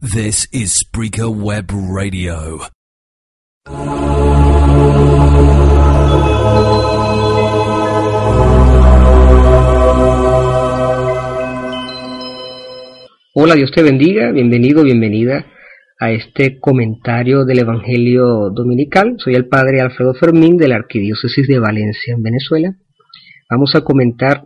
This is Spreaker Web Radio. Hola, Dios te bendiga, bienvenido, bienvenida a este comentario del Evangelio Dominical. Soy el Padre Alfredo Fermín de la Arquidiócesis de Valencia, en Venezuela. Vamos a comentar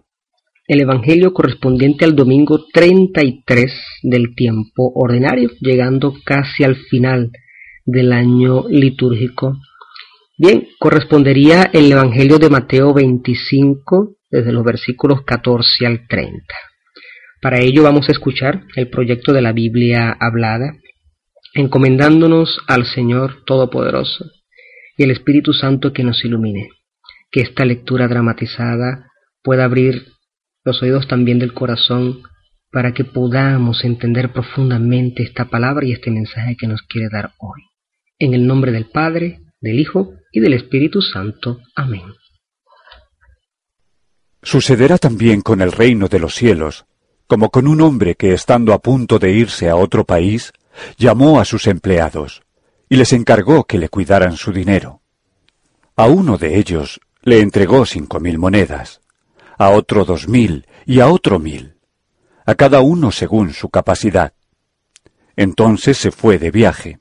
el Evangelio correspondiente al domingo 33 del tiempo ordinario, llegando casi al final del año litúrgico. Bien, correspondería el Evangelio de Mateo 25, desde los versículos 14 al 30. Para ello vamos a escuchar el proyecto de la Biblia hablada, encomendándonos al Señor Todopoderoso y el Espíritu Santo que nos ilumine, que esta lectura dramatizada pueda abrir los oídos también del corazón para que podamos entender profundamente esta palabra y este mensaje que nos quiere dar hoy. En el nombre del Padre, del Hijo y del Espíritu Santo. Amén. Sucederá también con el reino de los cielos como con un hombre que, estando a punto de irse a otro país, llamó a sus empleados y les encargó que le cuidaran su dinero. A uno de ellos le entregó cinco mil monedas, a otro dos mil y a otro mil, a cada uno según su capacidad. Entonces se fue de viaje.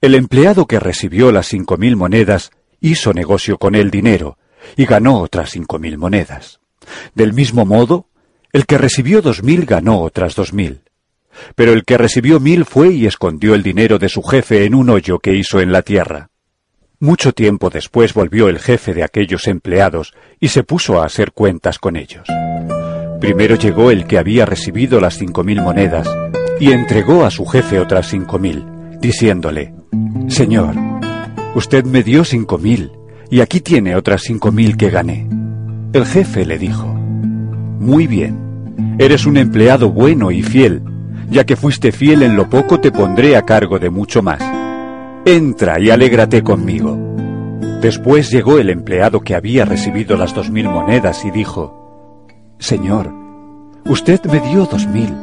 El empleado que recibió las cinco mil monedas hizo negocio con el dinero y ganó otras cinco mil monedas. Del mismo modo, el que recibió dos mil ganó otras dos mil. Pero el que recibió mil fue y escondió el dinero de su jefe en un hoyo que hizo en la tierra. Mucho tiempo después volvió el jefe de aquellos empleados y se puso a hacer cuentas con ellos. Primero llegó el que había recibido las cinco mil monedas y entregó a su jefe otras cinco mil, diciéndole, Señor, usted me dio cinco mil y aquí tiene otras cinco mil que gané. El jefe le dijo, Muy bien, Eres un empleado bueno y fiel. Ya que fuiste fiel en lo poco, te pondré a cargo de mucho más. Entra y alégrate conmigo. Después llegó el empleado que había recibido las dos mil monedas y dijo, Señor, usted me dio dos mil,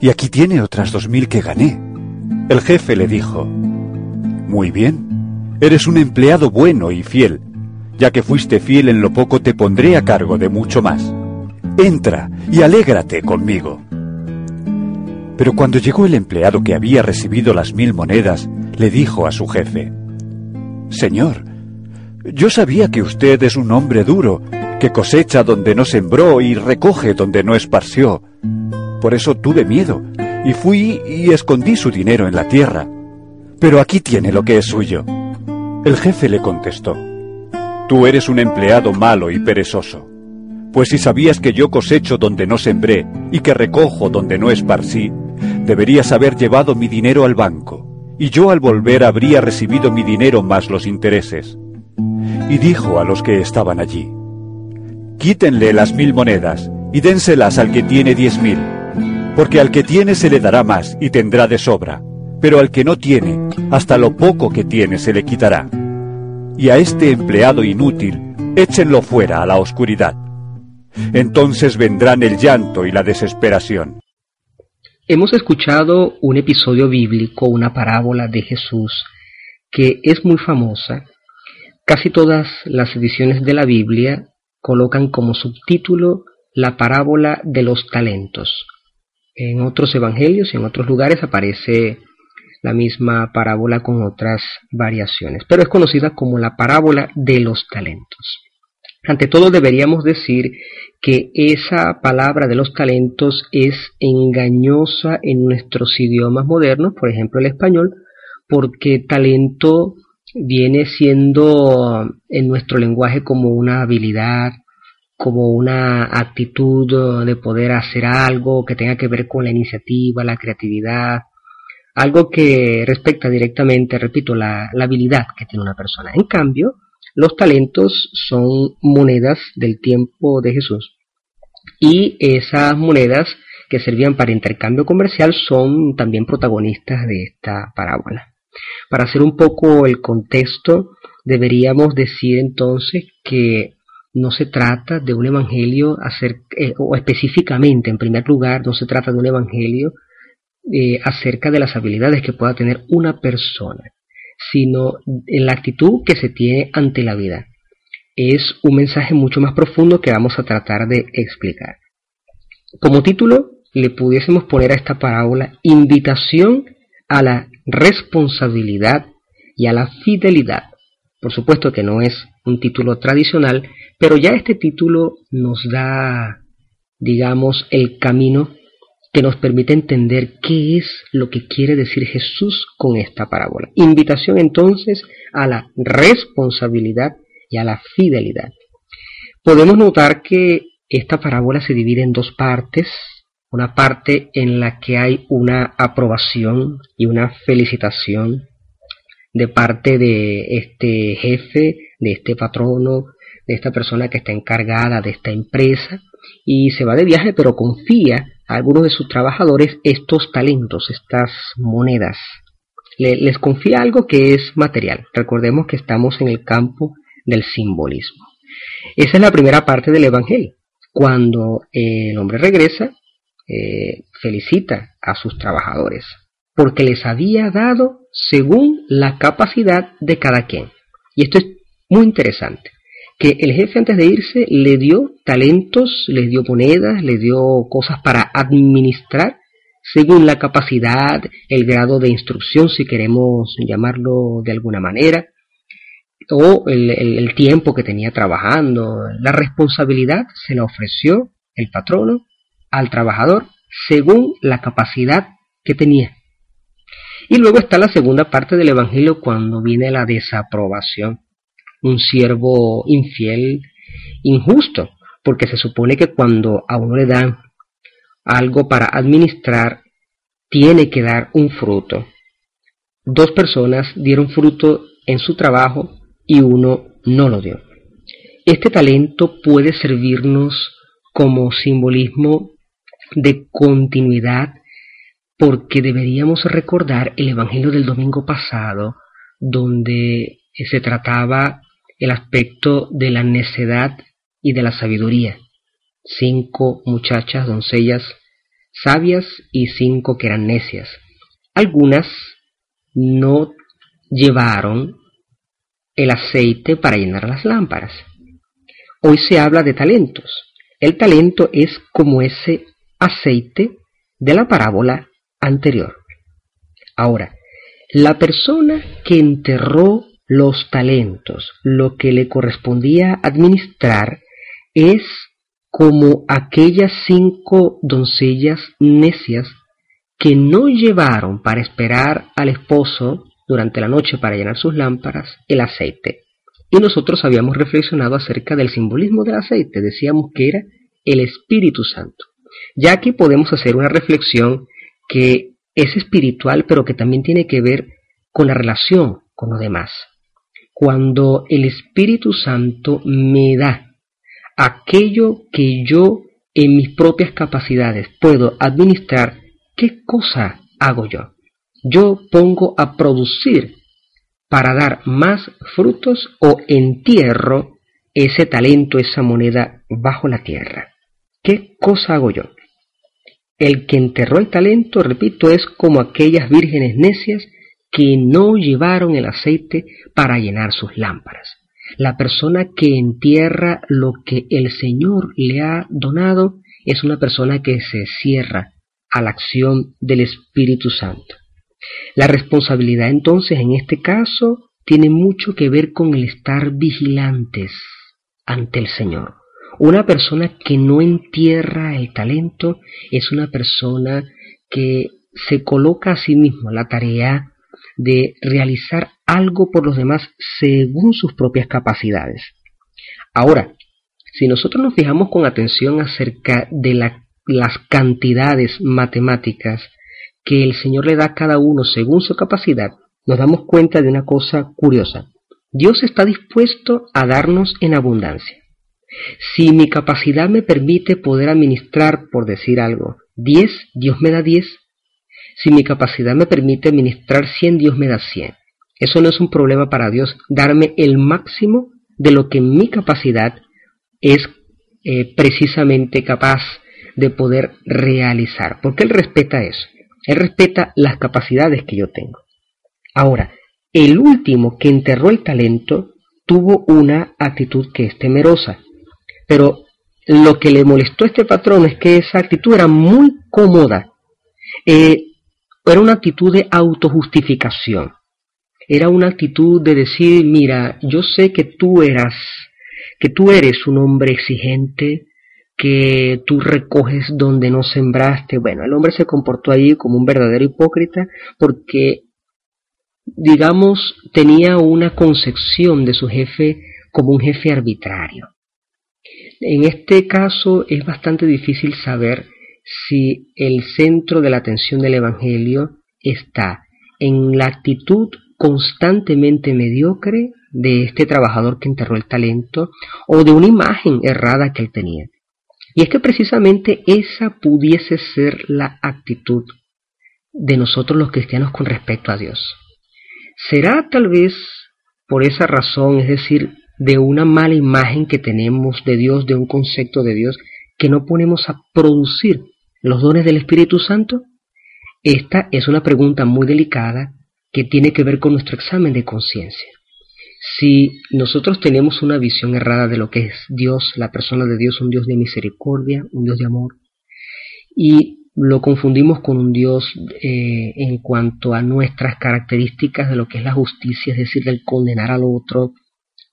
y aquí tiene otras dos mil que gané. El jefe le dijo, Muy bien, eres un empleado bueno y fiel. Ya que fuiste fiel en lo poco, te pondré a cargo de mucho más entra y alégrate conmigo. Pero cuando llegó el empleado que había recibido las mil monedas, le dijo a su jefe, Señor, yo sabía que usted es un hombre duro, que cosecha donde no sembró y recoge donde no esparció. Por eso tuve miedo, y fui y escondí su dinero en la tierra. Pero aquí tiene lo que es suyo. El jefe le contestó, Tú eres un empleado malo y perezoso. Pues si sabías que yo cosecho donde no sembré y que recojo donde no esparcí, deberías haber llevado mi dinero al banco, y yo al volver habría recibido mi dinero más los intereses. Y dijo a los que estaban allí, Quítenle las mil monedas y dénselas al que tiene diez mil, porque al que tiene se le dará más y tendrá de sobra, pero al que no tiene, hasta lo poco que tiene se le quitará. Y a este empleado inútil, échenlo fuera a la oscuridad entonces vendrán el llanto y la desesperación. Hemos escuchado un episodio bíblico, una parábola de Jesús, que es muy famosa. Casi todas las ediciones de la Biblia colocan como subtítulo la parábola de los talentos. En otros evangelios y en otros lugares aparece la misma parábola con otras variaciones, pero es conocida como la parábola de los talentos. Ante todo deberíamos decir que esa palabra de los talentos es engañosa en nuestros idiomas modernos, por ejemplo el español, porque talento viene siendo en nuestro lenguaje como una habilidad, como una actitud de poder hacer algo que tenga que ver con la iniciativa, la creatividad, algo que respecta directamente, repito, la, habilidad que tiene una persona. En cambio, los talentos son monedas del tiempo de Jesús y esas monedas que servían para intercambio comercial son también protagonistas de esta parábola. Para hacer un poco el contexto, deberíamos decir entonces que no se trata de un evangelio, eh, o específicamente, en primer lugar, no se trata de un evangelio eh, acerca de las habilidades que pueda tener una persona, sino en la actitud que se tiene ante la vida. Es un mensaje mucho más profundo que vamos a tratar de explicar. Como título, le pudiésemos poner a esta parábola invitación a la responsabilidad y a la fidelidad. Por supuesto que no es un título tradicional, pero ya este título nos da, digamos, el camino que nos permite entender qué es lo que quiere decir Jesús con esta parábola. Invitación entonces a la responsabilidad y a la fidelidad. Podemos notar que esta parábola se divide en dos partes, una parte en la que hay una aprobación y una felicitación de parte de este jefe, de este patrono, de esta persona que está encargada de esta empresa y se va de viaje pero confía algunos de sus trabajadores estos talentos, estas monedas. les confía algo que es material. Recordemos que estamos en el campo del simbolismo. Esa es la primera parte del Evangelio. Cuando el hombre regresa, eh, felicita a sus trabajadores, porque les había dado según la capacidad de cada quien. Y esto es muy interesante, que el jefe antes de irse le dio talentos, le dio monedas, le dio cosas para administrar según la capacidad, el grado de instrucción, si queremos llamarlo de alguna manera, o el tiempo que tenía trabajando. La responsabilidad se la ofreció el patrono al trabajador según la capacidad que tenía. Y luego está la segunda parte del Evangelio cuando viene la desaprobación. Un siervo infiel, injusto, porque se supone que cuando a uno le dan algo para administrar, tiene que dar un fruto. Dos personas dieron fruto en su trabajo y uno no lo dio. Este talento puede servirnos como simbolismo de continuidad porque deberíamos recordar el Evangelio del domingo pasado donde se trataba el aspecto de la necedad y de la sabiduría. Cinco muchachas, doncellas sabias y cinco que eran necias. Algunas no llevaron el aceite para llenar las lámparas. Hoy se habla de talentos. El talento es como ese aceite de la parábola anterior. Ahora, la persona que enterró los talentos, lo que le correspondía administrar, es como aquellas cinco doncellas necias que no llevaron para esperar al esposo durante la noche para llenar sus lámparas el aceite. Y nosotros habíamos reflexionado acerca del simbolismo del aceite, decíamos que era el Espíritu Santo. Ya aquí podemos hacer una reflexión que es espiritual, pero que también tiene que ver con la relación con los demás. Cuando el Espíritu Santo me da aquello que yo en mis propias capacidades puedo administrar, ¿qué cosa hago yo? Yo pongo a producir para dar más frutos o entierro ese talento, esa moneda bajo la tierra. ¿Qué cosa hago yo? El que enterró el talento, repito, es como aquellas vírgenes necias que no llevaron el aceite para llenar sus lámparas. La persona que entierra lo que el Señor le ha donado es una persona que se cierra a la acción del Espíritu Santo. La responsabilidad entonces en este caso tiene mucho que ver con el estar vigilantes ante el Señor. Una persona que no entierra el talento es una persona que se coloca a sí mismo la tarea de realizar algo por los demás según sus propias capacidades. Ahora, si nosotros nos fijamos con atención acerca de las cantidades matemáticas que el Señor le da a cada uno según su capacidad, nos damos cuenta de una cosa curiosa. Dios está dispuesto a darnos en abundancia. Si mi capacidad me permite poder administrar, por decir algo, 10, Dios me da 10. Si mi capacidad me permite administrar 100, Dios me da 100. Eso no es un problema para Dios, darme el máximo de lo que mi capacidad es eh, precisamente capaz de poder realizar, porque Él respeta eso, Él respeta las capacidades que yo tengo. Ahora, el último que enterró el talento tuvo una actitud que es temerosa, pero lo que le molestó a este patrón es que esa actitud era muy cómoda, eh, era una actitud de autojustificación, era una actitud de decir, mira, yo sé que tú eras, que tú eres un hombre exigente, que tú recoges donde no sembraste. Bueno, el hombre se comportó allí como un verdadero hipócrita porque, digamos, tenía una concepción de su jefe como un jefe arbitrario. En este caso es bastante difícil saber si el centro de la atención del Evangelio está en la actitud constantemente mediocre de este trabajador que enterró el talento o de una imagen errada que él tenía. Y es que precisamente esa pudiese ser la actitud de nosotros los cristianos con respecto a Dios. ¿Será tal vez por esa razón, es decir, de una mala imagen que tenemos de Dios, de un concepto de Dios, que no ponemos a producir los dones del Espíritu Santo? Esta es una pregunta muy delicada que tiene que ver con nuestro examen de conciencia. Si nosotros tenemos una visión errada de lo que es Dios, la persona de Dios, un Dios de misericordia, un Dios de amor, y lo confundimos con un Dios eh, en cuanto a nuestras características de lo que es la justicia, es decir, del condenar al otro,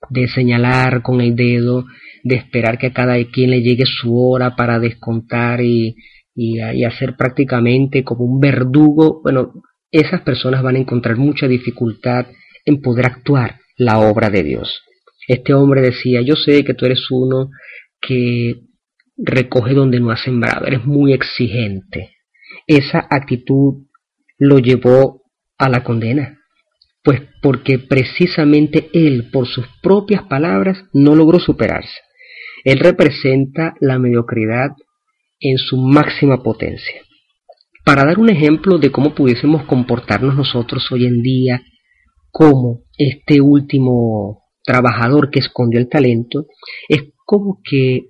de señalar con el dedo, de esperar que a cada quien le llegue su hora para descontar y, y, y hacer prácticamente como un verdugo, bueno, esas personas van a encontrar mucha dificultad en poder actuar la obra de Dios. Este hombre decía, yo sé que tú eres uno que recoge donde no has sembrado, eres muy exigente. Esa actitud lo llevó a la condena, pues porque precisamente él, por sus propias palabras, no logró superarse. Él representa la mediocridad en su máxima potencia. Para dar un ejemplo de cómo pudiésemos comportarnos nosotros hoy en día como este último trabajador que escondió el talento, es como que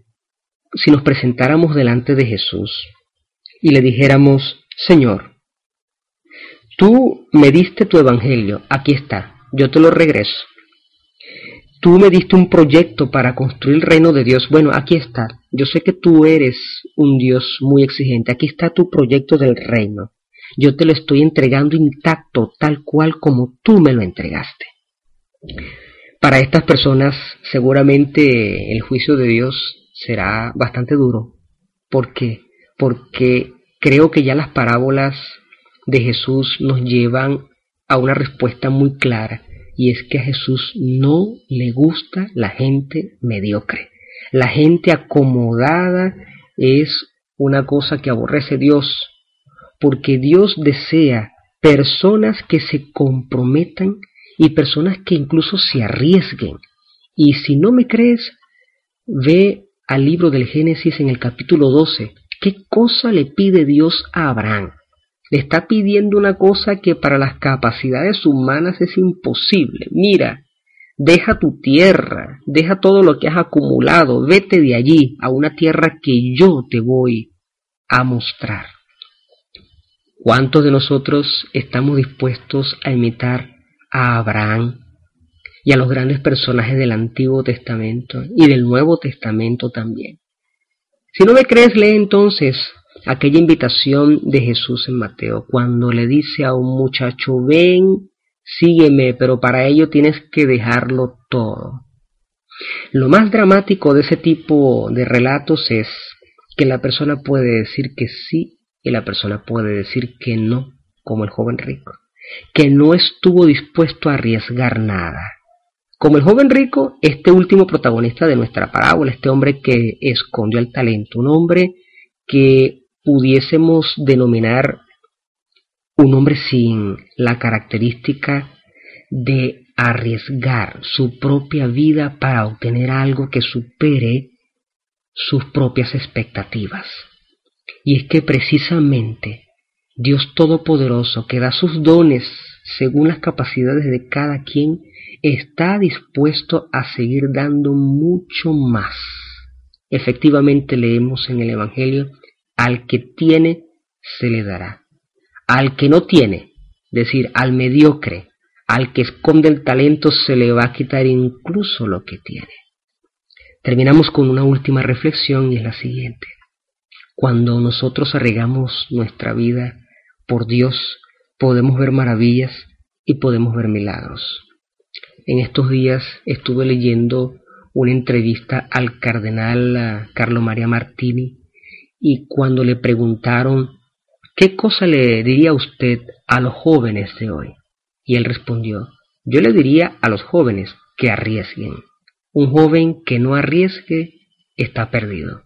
si nos presentáramos delante de Jesús y le dijéramos, Señor, tú me diste tu evangelio, aquí está, yo te lo regreso. Tú me diste un proyecto para construir el reino de Dios, bueno, aquí está, yo sé que tú eres un Dios muy exigente, aquí está tu proyecto del reino yo te lo estoy entregando intacto, tal cual como tú me lo entregaste. Para estas personas seguramente el juicio de Dios será bastante duro. ¿Por qué? Porque creo que ya las parábolas de Jesús nos llevan a una respuesta muy clara y es que a Jesús no le gusta la gente mediocre. La gente acomodada es una cosa que aborrece Dios porque Dios desea personas que se comprometan y personas que incluso se arriesguen. Y si no me crees, ve al libro del Génesis en el capítulo 12. ¿Qué cosa le pide Dios a Abraham? Le está pidiendo una cosa que para las capacidades humanas es imposible. Mira, deja tu tierra, deja todo lo que has acumulado, vete de allí a una tierra que yo te voy a mostrar. ¿Cuántos de nosotros estamos dispuestos a imitar a Abraham y a los grandes personajes del Antiguo Testamento y del Nuevo Testamento también? Si no me crees, lee entonces aquella invitación de Jesús en Mateo, cuando le dice a un muchacho, ven, sígueme, pero para ello tienes que dejarlo todo. Lo más dramático de ese tipo de relatos es que la persona puede decir que sí y la persona puede decir que no, como el joven rico, que no estuvo dispuesto a arriesgar nada. Como el joven rico, este último protagonista de nuestra parábola, este hombre que escondió el talento, un hombre que pudiésemos denominar un hombre sin la característica de arriesgar su propia vida para obtener algo que supere sus propias expectativas. Y es que precisamente Dios Todopoderoso, que da sus dones según las capacidades de cada quien, está dispuesto a seguir dando mucho más. Efectivamente leemos en el Evangelio, al que tiene, se le dará. Al que no tiene, decir, al mediocre, al que esconde el talento, se le va a quitar incluso lo que tiene. Terminamos con una última reflexión y es la siguiente. Cuando nosotros arregamos nuestra vida por Dios, podemos ver maravillas y podemos ver milagros. En estos días estuve leyendo una entrevista al cardenal Carlo María Martini y cuando le preguntaron ¿qué cosa le diría usted a los jóvenes de hoy? Y él respondió, yo le diría a los jóvenes que arriesguen. Un joven que no arriesgue está perdido.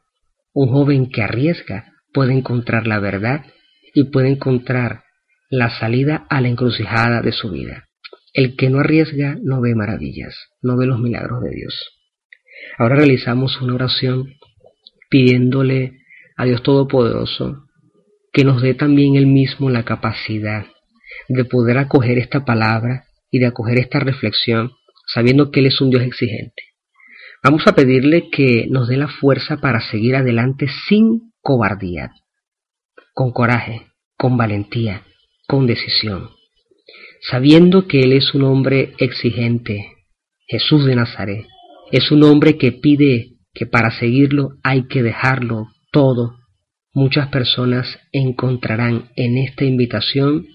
Un joven que arriesga puede encontrar la verdad y puede encontrar la salida a la encrucijada de su vida. El que no arriesga no ve maravillas, no ve los milagros de Dios. Ahora realizamos una oración pidiéndole a Dios Todopoderoso que nos dé también Él mismo la capacidad de poder acoger esta palabra y de acoger esta reflexión sabiendo que Él es un Dios exigente. Vamos a pedirle que nos dé la fuerza para seguir adelante sin cobardía, con coraje, con valentía, con decisión, sabiendo que Él es un hombre exigente, Jesús de Nazaret, es un hombre que pide que para seguirlo hay que dejarlo todo. Muchas personas encontrarán en esta invitación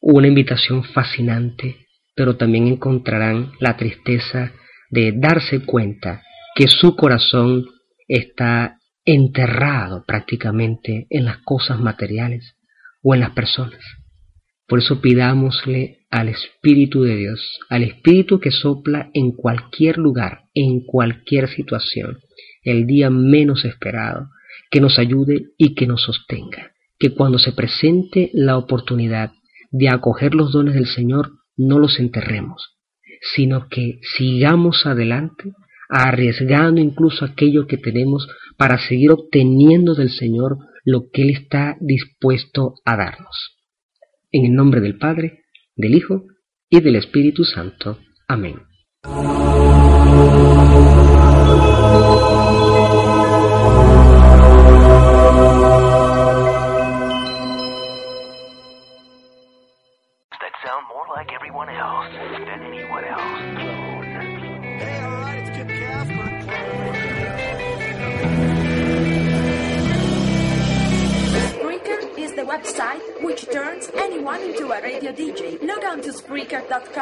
una invitación fascinante, pero también encontrarán la tristeza de darse cuenta que su corazón está enterrado prácticamente en las cosas materiales o en las personas. Por eso pidámosle al Espíritu de Dios, al Espíritu que sopla en cualquier lugar, en cualquier situación, el día menos esperado, que nos ayude y que nos sostenga, que cuando se presente la oportunidad de acoger los dones del Señor, no los enterremos, sino que sigamos adelante, arriesgando incluso aquello que tenemos para seguir obteniendo del Señor lo que Él está dispuesto a darnos. En el nombre del Padre, del Hijo y del Espíritu Santo. Amén.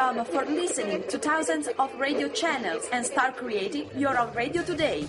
For listening to thousands of radio channels and start creating your own radio today.